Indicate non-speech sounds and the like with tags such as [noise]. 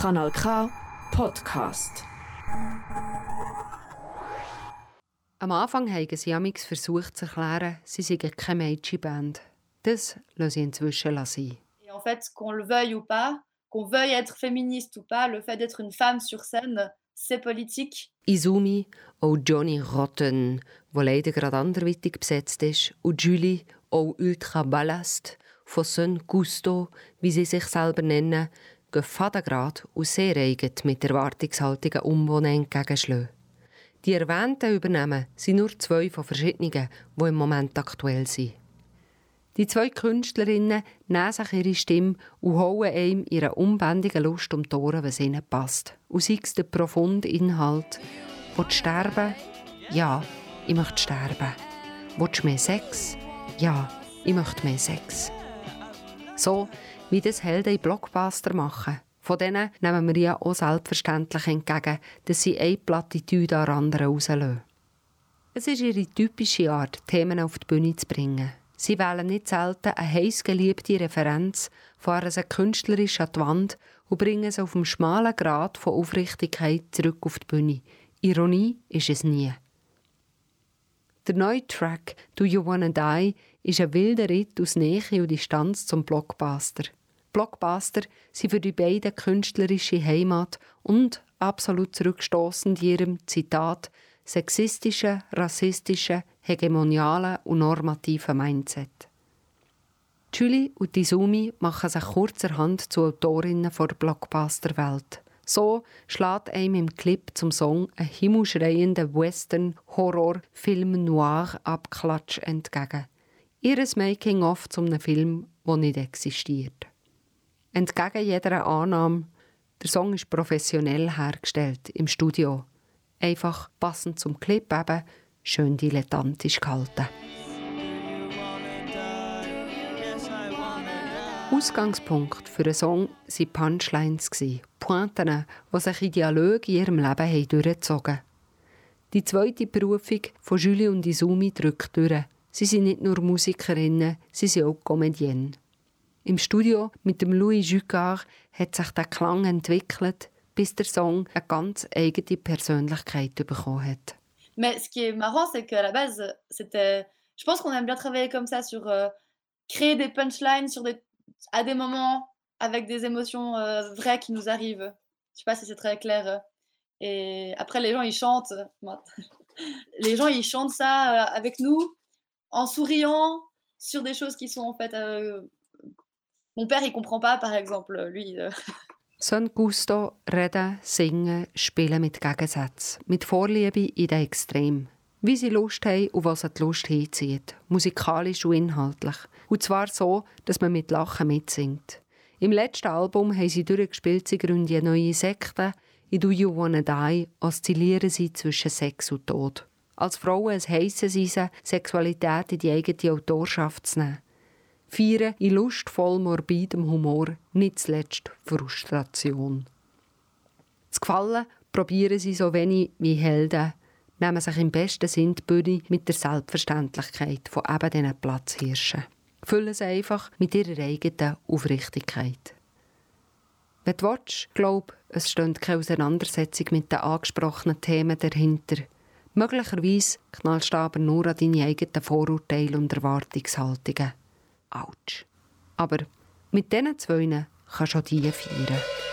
Kanal K Podcast. Am Anfang haben sie amix versucht zu erklären, sie seien keine Mädchenband. Das lassen sie inzwischen sein. Et en fait, qu'on le veuille ou pas, qu'on veuille être féministe ou pas, le fait d'être une femme sur scène, c'est politique. Izumi, auch Johnny Rotten, der leider gerade anderweitig besetzt ist, und Julie, auch Ultra Ballast, von Son Gusto, wie sie sich selber nennen, gehen fadengrad und sehr eigen mit Erwartungshaltungen um, die entgegenschlagen. Die erwähnten Übernehmen sind nur zwei von verschiedenen, die im Moment aktuell sind. Die zwei Künstlerinnen nehmen sich ihre Stimme und hauen einem ihre unbändige Lust um die Ohren, was ihnen passt. Und sei es der profunde Inhalt. Willst du sterben? Ja, ich möchte sterben. Willst du mehr Sex? Ja, ich möchte mehr Sex. So wie das Helden Blockbuster machen. Von denen nehmen wir ja auch selbstverständlich entgegen, dass sie eine Plattitüde an andere rauslassen. Es ist ihre typische Art, Themen auf die Bühne zu bringen. Sie wählen nicht selten eine heißgeliebte Referenz, fahren sie künstlerisch an die Wand und bringen sie auf dem schmalen Grad von Aufrichtigkeit zurück auf die Bühne. Ironie ist es nie. Der neue Track «Do You Wanna Die» ist ein wilder Ritt aus Nähe und Distanz zum Blockbuster. Blockbuster sind für die beiden künstlerische Heimat und absolut zurückstoßend ihrem Zitat sexistischen, rassistischen, hegemonialen und normativen Mindset. Julie und Izumi machen sich kurzerhand zu Autorinnen der Blockbuster-Welt. So schlägt einem im Clip zum Song ein himmelschreiender Western-Horror-Film Noir-Abklatsch entgegen. Ihres Making-of zu einem Film, der nicht existiert. Entgegen jeder Annahme, der Song ist professionell hergestellt im Studio. Einfach passend zum Clip eben, schön dilettantisch gehalten. Ausgangspunkt für einen Song waren Punchlines, Pointen, die sich in Dialogen in ihrem Leben durchgezogen. Die zweite Berufung von Julie und Izumi drückt durch. Sie sind nicht nur Musikerinnen, sie sind auch Comedienne. Im Studio mit dem Louis Jucard hat sich der Klang entwickelt, bis der Song eine ganz eigene Persönlichkeit. Mais ce qui est marrant, c'est qu'à la base, c'était. Je pense qu'on aime bien travailler comme ça, sur euh, créer des punchlines sur des... à des moments avec des émotions euh, vraies qui nous arrivent. Je sais pas si c'est très clair. Et après, les gens, ils chantent. [laughs] Les gens, ils chantent ça euh, avec nous, en souriant, sur des choses qui sont en fait Mon père, il comprend pas, par exemple, lui. Euh. Son Gusto, reden, singen, spielen mit Gegensätzen, mit Vorliebe in den Extrem. Wie sie Lust haben und was sie die Lust hinzieht, musikalisch und inhaltlich. Und zwar so, dass man mit Lachen mitsingt. Im letzten Album haben sie durchgespielt, sie gründen eine neue Sekte. In «Do You Wanna Die» oszillieren sie zwischen Sex und Tod. Als Frauen es heissen sie, Sexualität in die eigene Autorschaft zu nehmen feiern in lustvoll morbidem Humor, nicht zuletzt Frustration. Zu gefallen probieren sie so wenig wie Helden, nehmen sich im besten Sinn die Bühne mit der Selbstverständlichkeit von eben diesen Platzhirschen. Füllen sie einfach mit ihrer eigenen Aufrichtigkeit. Wenn du willst, glaub, es steht keine Auseinandersetzung mit den angesprochenen Themen dahinter. Möglicherweise knallst du aber nur an deine eigenen Vorurteile und Erwartungshaltungen. Autsch. Aber mit diesen zwei kannst du auch die feiern.